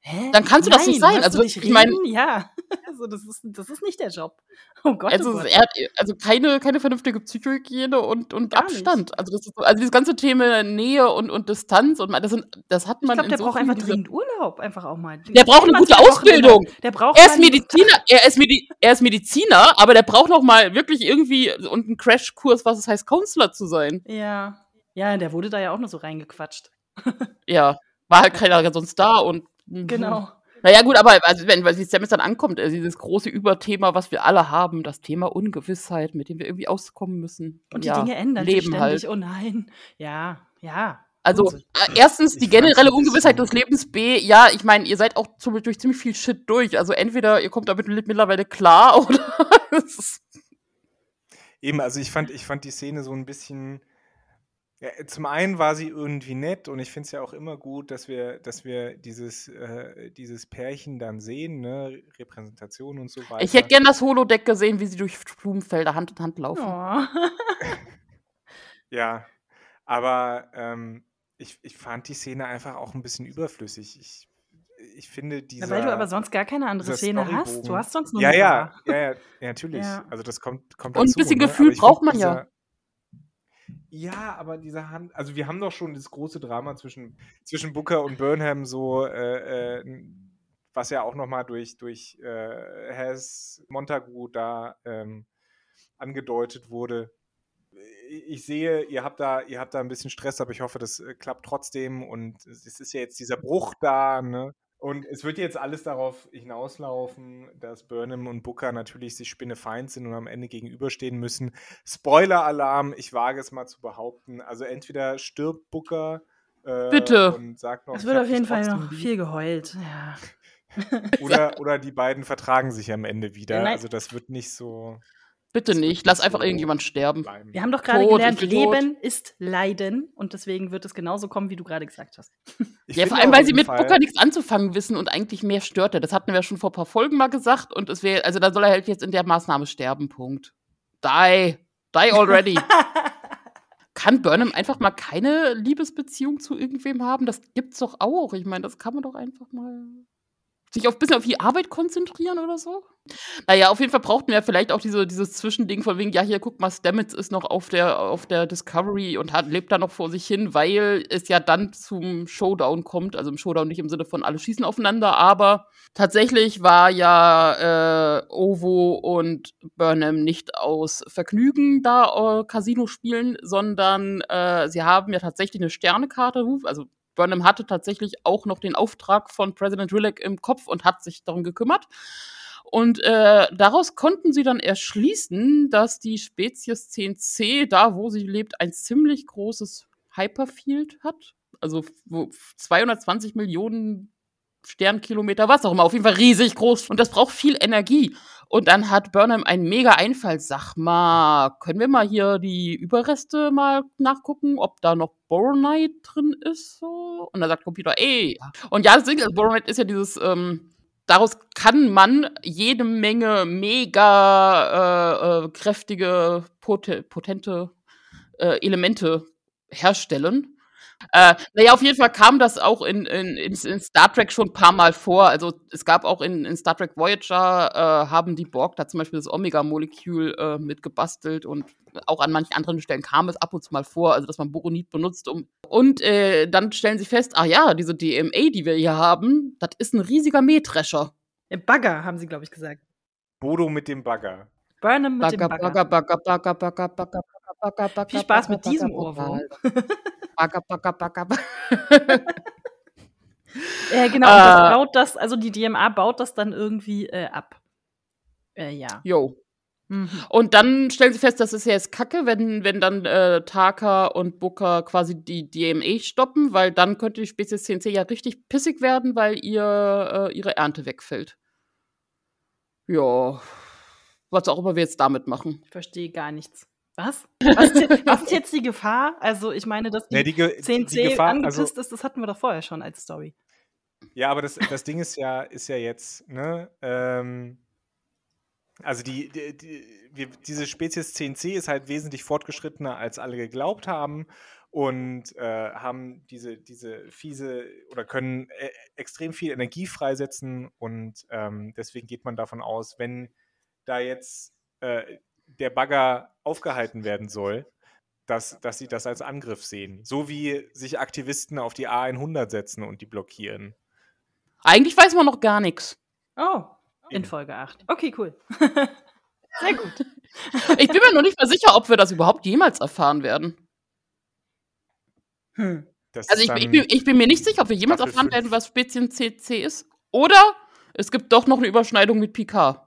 Hä? Dann kannst du das nicht sein. Also ich mein- reden? ja, also das ist, das ist nicht der Job. Oh Gott, oh Also, Gott. er also keine, keine vernünftige Psychohygiene und, und Gar Abstand. Also, das ist, so- also dieses ganze Thema Nähe und, und Distanz und das, sind, das hat ich man glaube, in der so braucht einfach dringend Urlaub, einfach auch mal. Der braucht eine gute Ausbildung. Der braucht Er ist Mediziner, er ist, Medi er ist Mediziner, aber der braucht noch mal wirklich irgendwie und einen Crashkurs, was es heißt, Counselor zu sein. Ja. Ja, der wurde da ja auch nur so reingequatscht. Ja, war halt keiner sonst da und mhm. Genau. Naja, gut, aber also, wenn, Samus dann ankommt, also dieses große Überthema, was wir alle haben, das Thema Ungewissheit, mit dem wir irgendwie auskommen müssen. Und die ja, Dinge ändern sich Leben ständig. halt. Oh nein. Ja, ja. Also, Unsinn. äh, erstens die Ich generelle Ungewissheit des Lebens. B, ja, ich meine, ihr seid auch durch ziemlich viel Shit durch. Also, entweder ihr kommt damit mittlerweile klar oder. es ist- Eben, also ich fand, ich fand die Szene so ein bisschen. Ja, zum einen war sie irgendwie nett und ich finde es ja auch immer gut, dass wir, dass wir dieses, äh, dieses Pärchen dann sehen, ne? Repräsentation und so weiter. ich hätte gern das Holodeck gesehen, wie sie durch Blumenfelder Hand in Hand laufen. Oh. Ja, aber ähm, ich, ich fand die Szene einfach auch ein bisschen überflüssig. Ich, ich finde Ja, dieser. weil du aber sonst gar keine andere Szene hast. Du hast sonst nur ja, eine ja, ja, ja, ja, natürlich. Ja. Also das kommt, kommt Und ein dazu, bisschen ne? Gefühl braucht man ja. dieser- Ja, aber dieser Hand, also wir haben doch schon das große Drama zwischen, zwischen Booker und Burnham so, äh, äh, was ja auch nochmal durch, durch äh, Has Montagu da ähm, angedeutet wurde. Ich sehe, ihr habt da, ihr habt da ein bisschen Stress, aber ich hoffe, das äh, klappt trotzdem und es ist ja jetzt dieser Bruch da, ne? Und es wird jetzt alles darauf hinauslaufen, dass Burnham und Booker natürlich sich spinnefeind sind und am Ende gegenüberstehen müssen. Spoiler-Alarm, ich wage es mal zu behaupten. Also entweder stirbt Booker äh, Bitte. und sagt noch, Es wird auf jeden Fall noch lieb. viel geheult. Ja. Oder, oder die beiden vertragen sich am Ende wieder. Nein. Also das wird nicht so Bitte nicht, lass einfach irgendjemand sterben. bleiben. Wir haben doch gerade gelernt, bin tot. Leben ist Leiden und deswegen wird es genauso kommen, wie du gerade gesagt hast. Ich Ja, vor allem, weil sie mit Fall- Booker nichts anzufangen wissen und eigentlich mehr stört er. Das hatten wir ja schon vor ein paar Folgen mal gesagt und es wäre, also da soll er halt jetzt in der Maßnahme sterben, Punkt. Die. Die already. kann Burnham einfach mal keine Liebesbeziehung zu irgendwem haben? Das gibt's doch auch. Ich meine, das kann man doch einfach mal. Sich auf ein bisschen auf die Arbeit konzentrieren oder so. Naja, auf jeden Fall brauchten wir vielleicht auch diese, dieses Zwischending von wegen, ja, hier, guck mal, Stamets ist noch auf der, auf der Discovery und hat, lebt da noch vor sich hin, weil es ja dann zum Showdown kommt. Also im Showdown nicht im Sinne von alle schießen aufeinander, aber tatsächlich war ja äh, Ovo und Burnham nicht aus Vergnügen da äh, Casino spielen, sondern äh, sie haben ja tatsächlich eine Sternekarte, also Burnham hatte tatsächlich auch noch den Auftrag von President Rilek im Kopf und hat sich darum gekümmert. Und äh, daraus konnten sie dann erschließen, dass die Spezies 10c, da wo sie lebt, ein ziemlich großes Hyperfield hat. Also 220 Millionen Sternkilometer, was auch immer, auf jeden Fall riesig groß. Und das braucht viel Energie. Und dann hat Burnham einen mega Einfall. Sag mal, können wir mal hier die Überreste mal nachgucken, ob da noch Boronite drin ist? So? Und dann sagt Computer, ey. Und ja, das Ding ist, Boronite ist ja dieses, ähm, daraus kann man jede Menge mega äh, äh, kräftige, pot potente äh, Elemente herstellen. Äh, naja, auf jeden Fall kam das auch in, in, in, in, Star Trek schon ein paar Mal vor. Also es gab auch in, in Star Trek Voyager, äh, haben die Borg da zum Beispiel das Omega-Molekül äh, mitgebastelt und auch an manchen anderen Stellen kam es ab und zu mal vor, also dass man Boronit benutzt. Um und äh, dann stellen sie fest, ach ja, diese DMA, die wir hier haben, das ist ein riesiger Mähdrescher. Bagger, haben sie, glaube ich, gesagt. Bodo mit dem Bagger. Burnham mit Bagger, dem Bagger. Bagger, Bagger, Bagger, Bagger, Bagger, Bagger, Bagger, Viel Spaß mit diesem Ohrwurm. Bagger, Bagger, Bagger. äh, genau, und das äh. baut das, also die DMA baut das dann irgendwie äh, ab. Äh, ja. Jo. Mhm. Und dann stellen sie fest, das ist ja jetzt kacke, wenn, wenn dann äh, Taka und Booker quasi die DMA stoppen, weil dann könnte die Spezies CNC ja richtig pissig werden, weil ihr äh, ihre Ernte wegfällt. Ja. Was auch immer wir jetzt damit machen. Ich verstehe gar nichts. Was? Was ist, was ist, jetzt die Gefahr? Also, ich meine, dass die, nee, die 10C die Gefahr, angepisst also, ist, das hatten wir doch vorher schon als Story. Ja, aber das, das Ding ist ja, ist ja jetzt, ne, ähm, also die, die, die diese Spezies 10C ist halt wesentlich fortgeschrittener, als alle geglaubt haben und äh, haben diese, diese fiese oder können äh, extrem viel Energie freisetzen und ähm, deswegen geht man davon aus, wenn da jetzt äh, der Bagger aufgehalten werden soll, dass, dass sie das als Angriff sehen. So wie sich Aktivisten auf die A100 setzen und die blockieren. Eigentlich weiß man noch gar nichts. Oh, in Folge 8. Okay, cool. Sehr gut. Ich bin mir noch nicht mal sicher, ob wir das überhaupt jemals erfahren werden. Hm. Also ich, ich, bin, ich, bin, mir nicht sicher, ob wir jemals erfahren werden, was Spezien CC ist. Oder es gibt doch noch eine Überschneidung mit Picard.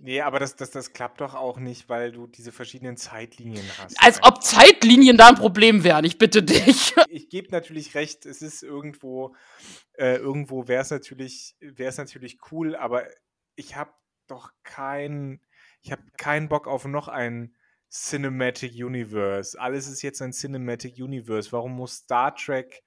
Nee, aber das, das, das klappt doch auch nicht, weil du diese verschiedenen Zeitlinien hast. Als ob Zeitlinien da ein Problem wären, ich bitte dich. Ich gebe natürlich recht, es ist irgendwo, äh, irgendwo wäre es natürlich, wäre es natürlich cool, aber ich habe doch keinen, ich habe keinen Bock auf noch ein Cinematic Universe. Alles ist jetzt ein Cinematic Universe. Warum muss Star Trek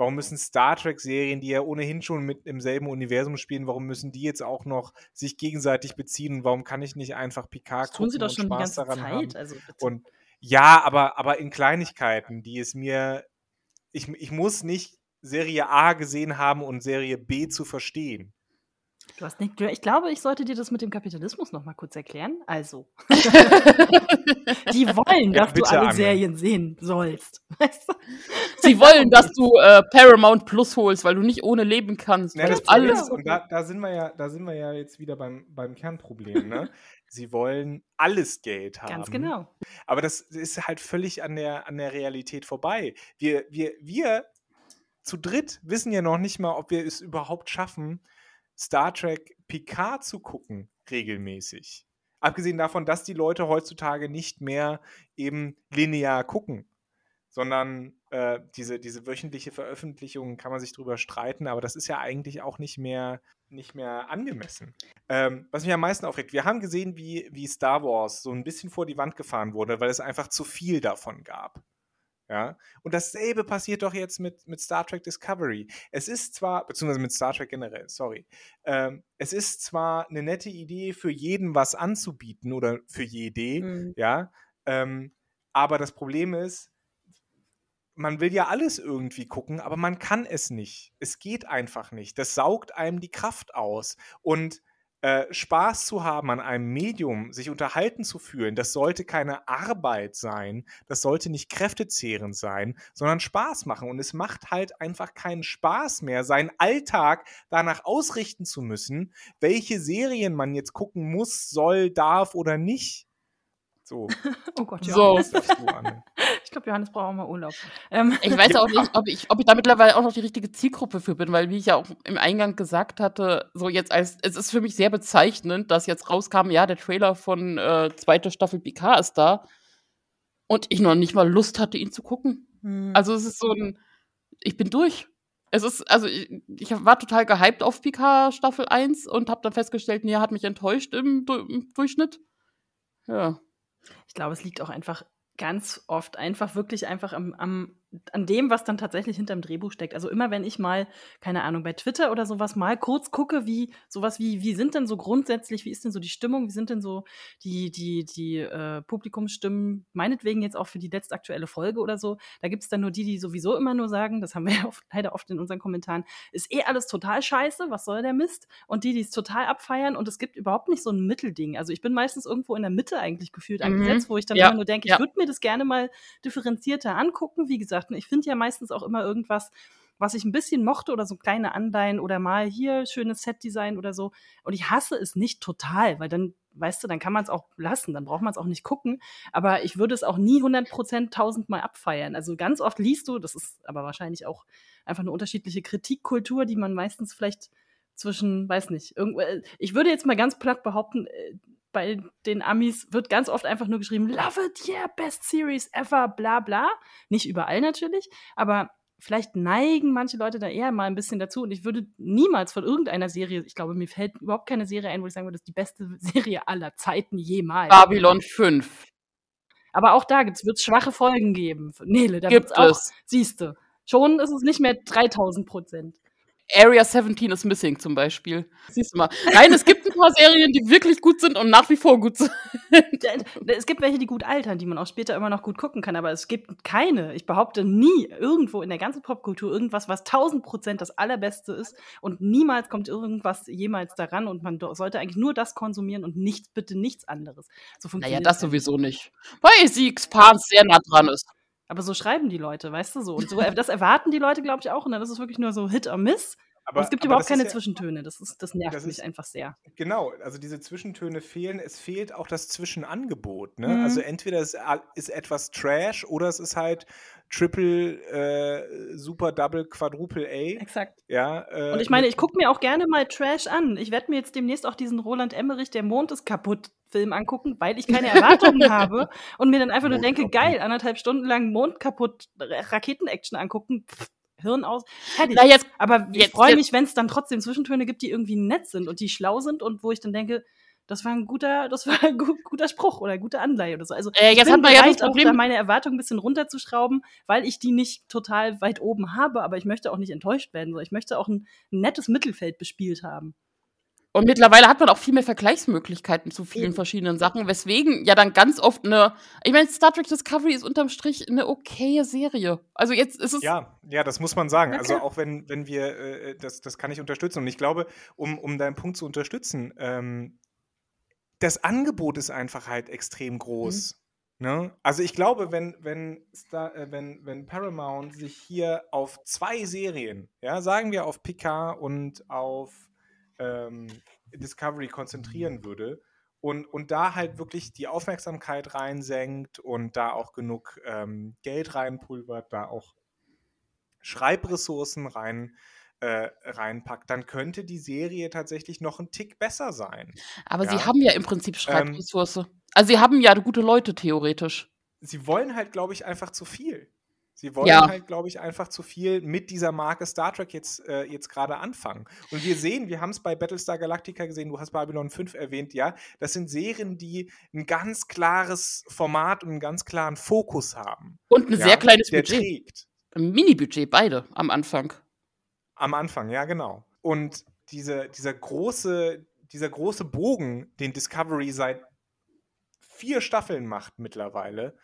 Warum müssen Star Trek-Serien, die ja ohnehin schon mit im selben Universum spielen, warum müssen die jetzt auch noch sich gegenseitig beziehen? Und warum kann ich nicht einfach Picard das tun sie doch schon Spaß die ganze Zeit. Also und ja, aber, aber in Kleinigkeiten, die es mir. Ich, ich muss nicht Serie A gesehen haben und Serie B zu verstehen. Du hast nicht, ich glaube, ich sollte dir das mit dem Kapitalismus noch mal kurz erklären. Also, die wollen, dass ja, du alle Anne. Serien sehen sollst. Weißt du? Sie wollen, dass du äh, Paramount Plus holst, weil du nicht ohne leben kannst. Ja, das alles. und da, da, sind wir ja, da sind wir ja jetzt wieder beim, beim Kernproblem. Ne? Sie wollen alles Geld haben. Ganz genau. Aber das ist halt völlig an der, an der Realität vorbei. Wir, wir, wir zu dritt wissen ja noch nicht mal, ob wir es überhaupt schaffen, Star Trek Picard zu gucken, regelmäßig. Abgesehen davon, dass die Leute heutzutage nicht mehr eben linear gucken, sondern äh, diese, diese wöchentliche Veröffentlichung kann man sich drüber streiten, aber das ist ja eigentlich auch nicht mehr, nicht mehr angemessen. Ähm, was mich am meisten aufregt, wir haben gesehen, wie, wie Star Wars so ein bisschen vor die Wand gefahren wurde, weil es einfach zu viel davon gab. Ja? Und dasselbe passiert doch jetzt mit, mit Star Trek Discovery. Es ist zwar, beziehungsweise mit Star Trek generell, sorry. Ähm, es ist zwar eine nette Idee, für jeden was anzubieten oder für jede, mhm. ja, ähm, aber das Problem ist, man will ja alles irgendwie gucken, aber man kann es nicht. Es geht einfach nicht. Das saugt einem die Kraft aus. Und äh, Spaß zu haben an einem Medium, sich unterhalten zu fühlen, das sollte keine Arbeit sein, das sollte nicht kräftezehrend sein, sondern Spaß machen. Und es macht halt einfach keinen Spaß mehr, seinen Alltag danach ausrichten zu müssen, welche Serien man jetzt gucken muss, soll, darf oder nicht. So. oh Gott, ja. So. Ich glaube, Johannes braucht auch mal Urlaub. Ähm. Ich weiß auch nicht, ob ich, ob ich da mittlerweile auch noch die richtige Zielgruppe für bin, weil, wie ich ja auch im Eingang gesagt hatte, so jetzt als, es ist für mich sehr bezeichnend, dass jetzt rauskam, ja, der Trailer von äh, zweite Staffel Picard ist da und ich noch nicht mal Lust hatte, ihn zu gucken. Hm. Also es ist so ein, ich bin durch. Es ist, also ich, ich war total gehypt auf Picard Staffel 1 und habe dann festgestellt, nee, hat mich enttäuscht im, im Durchschnitt. Ja. Ich glaube, es liegt auch einfach ganz oft einfach wirklich einfach am, am an dem, was dann tatsächlich hinterm Drehbuch steckt. Also immer, wenn ich mal, keine Ahnung, bei Twitter oder sowas mal kurz gucke, wie sowas wie, wie sind denn so grundsätzlich, wie ist denn so die Stimmung, wie sind denn so die, die, die äh, Publikumsstimmen, meinetwegen jetzt auch für die letztaktuelle Folge oder so, da gibt es dann nur die, die sowieso immer nur sagen, das haben wir ja oft, leider oft in unseren Kommentaren, ist eh alles total scheiße, was soll der Mist? Und die, die es total abfeiern und es gibt überhaupt nicht so ein Mittelding. Also ich bin meistens irgendwo in der Mitte eigentlich gefühlt mhm. angesetzt, wo ich dann ja. immer nur denke, ich ja. würde mir das gerne mal differenzierter angucken. Wie gesagt, gesagt, ich finde ja meistens auch immer irgendwas, was ich ein bisschen mochte oder so kleine Anleihen oder mal hier schönes Setdesign oder so. Und ich hasse es nicht total, weil dann, weißt du, dann kann man es auch lassen, dann braucht man es auch nicht gucken. Aber ich würde es auch nie 100 Prozent tausendmal abfeiern. Also ganz oft liest du, das ist aber wahrscheinlich auch einfach eine unterschiedliche Kritikkultur, die man meistens vielleicht zwischen, weiß nicht, irgendwo, äh, ich würde jetzt mal ganz platt behaupten, äh, bei den Amis wird ganz oft einfach nur geschrieben, love it, yeah, best series ever, bla bla. Nicht überall natürlich, aber vielleicht neigen manche Leute da eher mal ein bisschen dazu. Und ich würde niemals von irgendeiner Serie, ich glaube, mir fällt überhaupt keine Serie ein, wo ich sagen würde, das ist die beste Serie aller Zeiten jemals. Babylon 5. Aber auch da wird es schwache Folgen geben. Nele, da gibt es. Siehst du. Schon ist es nicht mehr 3000 Prozent. Area 17 is Missing zum Beispiel. Siehst du mal. Nein, es gibt ein paar Serien, die wirklich gut sind und nach wie vor gut sind. Es gibt welche, die gut altern, die man auch später immer noch gut gucken kann, aber es gibt keine, ich behaupte nie, irgendwo in der ganzen Popkultur irgendwas, was 1000 Prozent das allerbeste ist und niemals kommt irgendwas jemals daran und man sollte eigentlich nur das konsumieren und nichts, bitte nichts anderes. So naja, das sowieso nicht. Weil sie Expans sehr nah dran ist. Aber so schreiben die Leute, weißt du so. Und so, das erwarten die Leute, glaube ich, auch. Und dann ist es wirklich nur so Hit or Miss. Aber, es gibt überhaupt keine ja, Zwischentöne. Das, ist, das nervt das mich ist, einfach sehr. Genau, also diese Zwischentöne fehlen. Es fehlt auch das Zwischenangebot. Ne? Mhm. Also entweder es ist etwas Trash oder es ist halt Triple, äh, Super, Double, Quadruple A. Exakt. Ja, äh, und ich meine, ich gucke mir auch gerne mal Trash an. Ich werde mir jetzt demnächst auch diesen Roland Emmerich, der Mond ist kaputt, Film angucken, weil ich keine Erwartungen habe und mir dann einfach nur denke, geil, anderthalb Stunden lang Mond kaputt, Raketen-Action angucken. Pff, Hirn aus. Fertig. Na jetzt, Aber ich freue mich, wenn es dann trotzdem Zwischentöne gibt, die irgendwie nett sind und die schlau sind und wo ich dann denke, das war ein guter, das war ein guter Spruch oder gute Anleihe oder so. Also äh, jetzt ich bin bereit, ja auch meine Erwartungen ein bisschen runterzuschrauben, weil ich die nicht total weit oben habe, aber ich möchte auch nicht enttäuscht werden. Ich möchte auch ein, ein nettes Mittelfeld bespielt haben. Und mittlerweile hat man auch viel mehr Vergleichsmöglichkeiten zu vielen verschiedenen Sachen, weswegen ja dann ganz oft eine, ich meine, Star Trek Discovery ist unterm Strich eine okaye Serie. Also jetzt ist es. Ja, ja, das muss man sagen. Also okay. Also auch wenn, wenn wir, äh, das, das kann ich unterstützen. Und ich glaube, um, um deinen Punkt zu unterstützen, ähm, das Angebot ist einfach halt extrem groß. Mhm. Ne? Also ich glaube, wenn, wenn, Star, äh, wenn, wenn Paramount sich hier auf zwei Serien, ja, sagen wir auf Picard und auf ähm, Discovery konzentrieren würde und, und da halt wirklich die Aufmerksamkeit reinsenkt und da auch genug ähm, Geld reinpulvert, da auch Schreibressourcen rein äh, reinpackt, dann könnte die Serie tatsächlich noch ein Tick besser sein. Aber ja? sie haben ja im Prinzip ähm, Schreibressource. Ähm, also sie haben ja gute Leute theoretisch. Sie wollen halt, glaube ich, einfach zu viel. Sie wollen ja. halt, glaube ich, einfach zu viel mit dieser Marke Star Trek jetzt, äh, jetzt gerade anfangen. Und wir sehen, wir haben es bei Battlestar Galactica gesehen, du hast Babylon 5 erwähnt, ja, das sind Serien, die ein ganz klares Format und einen ganz klaren Fokus haben. Und ein ja, sehr kleines der Budget. Trägt. Ein Mini-Budget, beide am Anfang. Am Anfang, ja, genau. Und diese, dieser, große, dieser große Bogen, den Discovery seit vier Staffeln macht mittlerweile,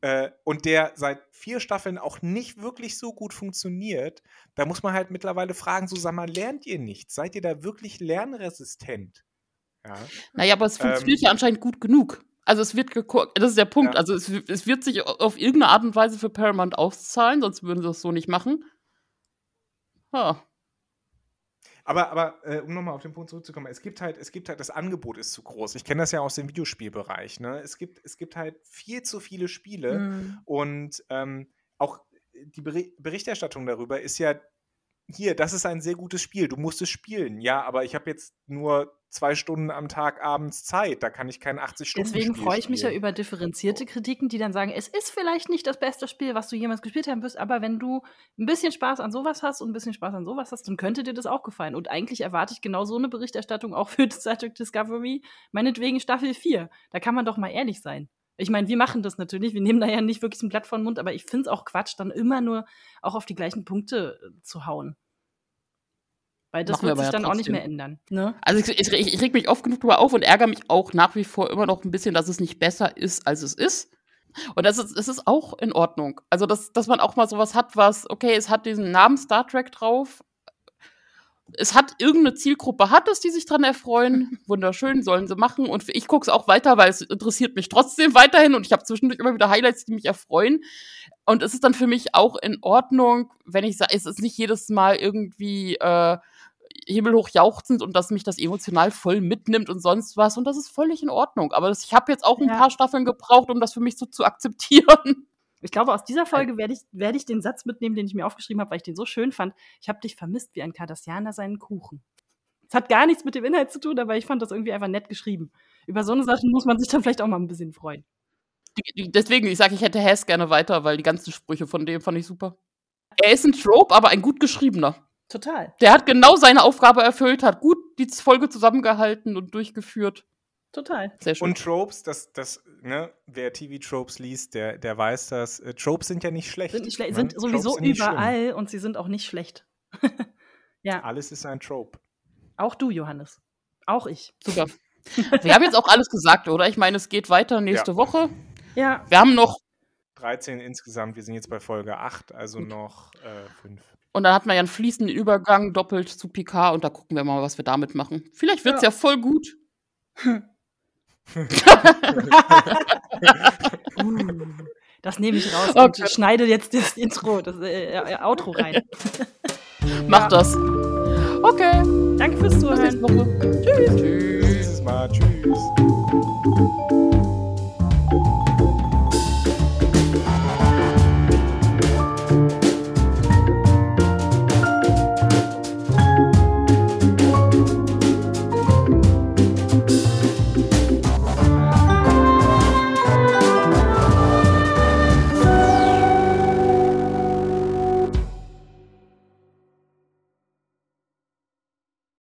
äh, und der seit vier Staffeln auch nicht wirklich so gut funktioniert, da muss man halt mittlerweile fragen, so sag mal, lernt ihr nichts? Seid ihr da wirklich lernresistent? Ja. Naja, aber es funktioniert ähm, ja anscheinend gut genug. Also es wird geguckt, das ist der Punkt, ja. also es, es, wird sich auf irgendeine Art und Weise für Paramount auszahlen, sonst würden sie das so nicht machen. Ha. Aber, aber äh, um nochmal auf den Punkt zurückzukommen, es gibt halt, es gibt halt, das Angebot ist zu groß. Ich kenne das ja aus dem Videospielbereich. Ne? Es, gibt, es gibt halt viel zu viele Spiele mhm. und ähm, auch die Berichterstattung darüber ist ja hier, das ist ein sehr gutes Spiel, du musst es spielen. Ja, aber ich habe jetzt nur zwei Stunden am Tag abends Zeit, da kann ich kein 80 Stunden Deswegen freue ich mich ja über differenzierte Kritiken, die dann sagen, es ist vielleicht nicht das beste Spiel, was du jemals gespielt haben wirst, aber wenn du ein bisschen Spaß an sowas hast und ein bisschen Spaß an sowas hast, dann könnte dir das auch gefallen. Und eigentlich erwarte ich genau so eine Berichterstattung auch für Star Trek Discovery, meinetwegen Staffel 4. Da kann man doch mal ehrlich sein. Ich meine, wir machen das natürlich, wir nehmen da ja nicht wirklich ein Blatt vor den Mund, aber ich finde es auch Quatsch, dann immer nur auch auf die gleichen Punkte äh, zu hauen. Weil das wird sich ja dann trotzdem. auch nicht mehr ändern. Ne? Also ich, ich, ich, reg mich oft genug drüber auf und ärgere mich auch nach wie vor immer noch ein bisschen, dass es nicht besser ist, als es ist. Und das ist, das ist auch in Ordnung. Also, dass, dass man auch mal sowas hat, was, okay, es hat diesen Namen Star Trek drauf, es hat irgendeine Zielgruppe hat es, die sich dran erfreuen. Wunderschön, sollen sie machen. Und ich gucke es auch weiter, weil es interessiert mich trotzdem weiterhin und ich habe zwischendurch immer wieder Highlights, die mich erfreuen. Und es ist dann für mich auch in Ordnung, wenn ich sage, es ist nicht jedes Mal irgendwie äh, himmelhoch jauchzend und dass mich das emotional voll mitnimmt und sonst was. Und das ist völlig in Ordnung. Aber das, ich habe jetzt auch ein ja. paar Staffeln gebraucht, um das für mich so zu akzeptieren. Ich glaube, aus dieser Folge werde ich, werd ich den Satz mitnehmen, den ich mir aufgeschrieben habe, weil ich den so schön fand. Ich habe dich vermisst wie ein Kardassianer seinen Kuchen. Es hat gar nichts mit dem Inhalt zu tun, aber ich fand das irgendwie einfach nett geschrieben. Über so eine Sachen muss man sich dann vielleicht auch mal ein bisschen freuen. Deswegen, ich sage, ich hätte Hess gerne weiter, weil die ganzen Sprüche von dem fand ich super. Er ist ein Trope, aber ein gut geschriebener. Total. Der hat genau seine Aufgabe erfüllt, hat gut die Folge zusammengehalten und durchgeführt. Total. Sehr schön. Und Tropes, das, das, ne, wer TV-Tropes liest, der, der weiß das. Äh, Tropes sind ja nicht schlecht. Sind, nicht schle ne? sind sowieso sind überall und sie sind auch nicht schlecht. ja. Alles ist ein Trope. Auch du, Johannes. Auch ich. Super. Wir haben jetzt auch alles gesagt, oder? Ich meine, es geht weiter nächste ja. Woche. Ja. Wir haben noch 13 insgesamt. Wir sind jetzt bei Folge 8, also Gut. noch äh, 5. Und dann hat man ja einen fließenden Übergang doppelt zu Picard und da gucken wir mal, was wir damit machen. Vielleicht wird es ja. ja. voll gut. das nehme ich raus okay. und schneide jetzt das Intro, das äh, äh Outro rein. Mach ja. das. Okay. Danke fürs Zuhören. Bis nächste Woche. Tschüss. Tschüss. Bis nächstes Mal. Tschüss.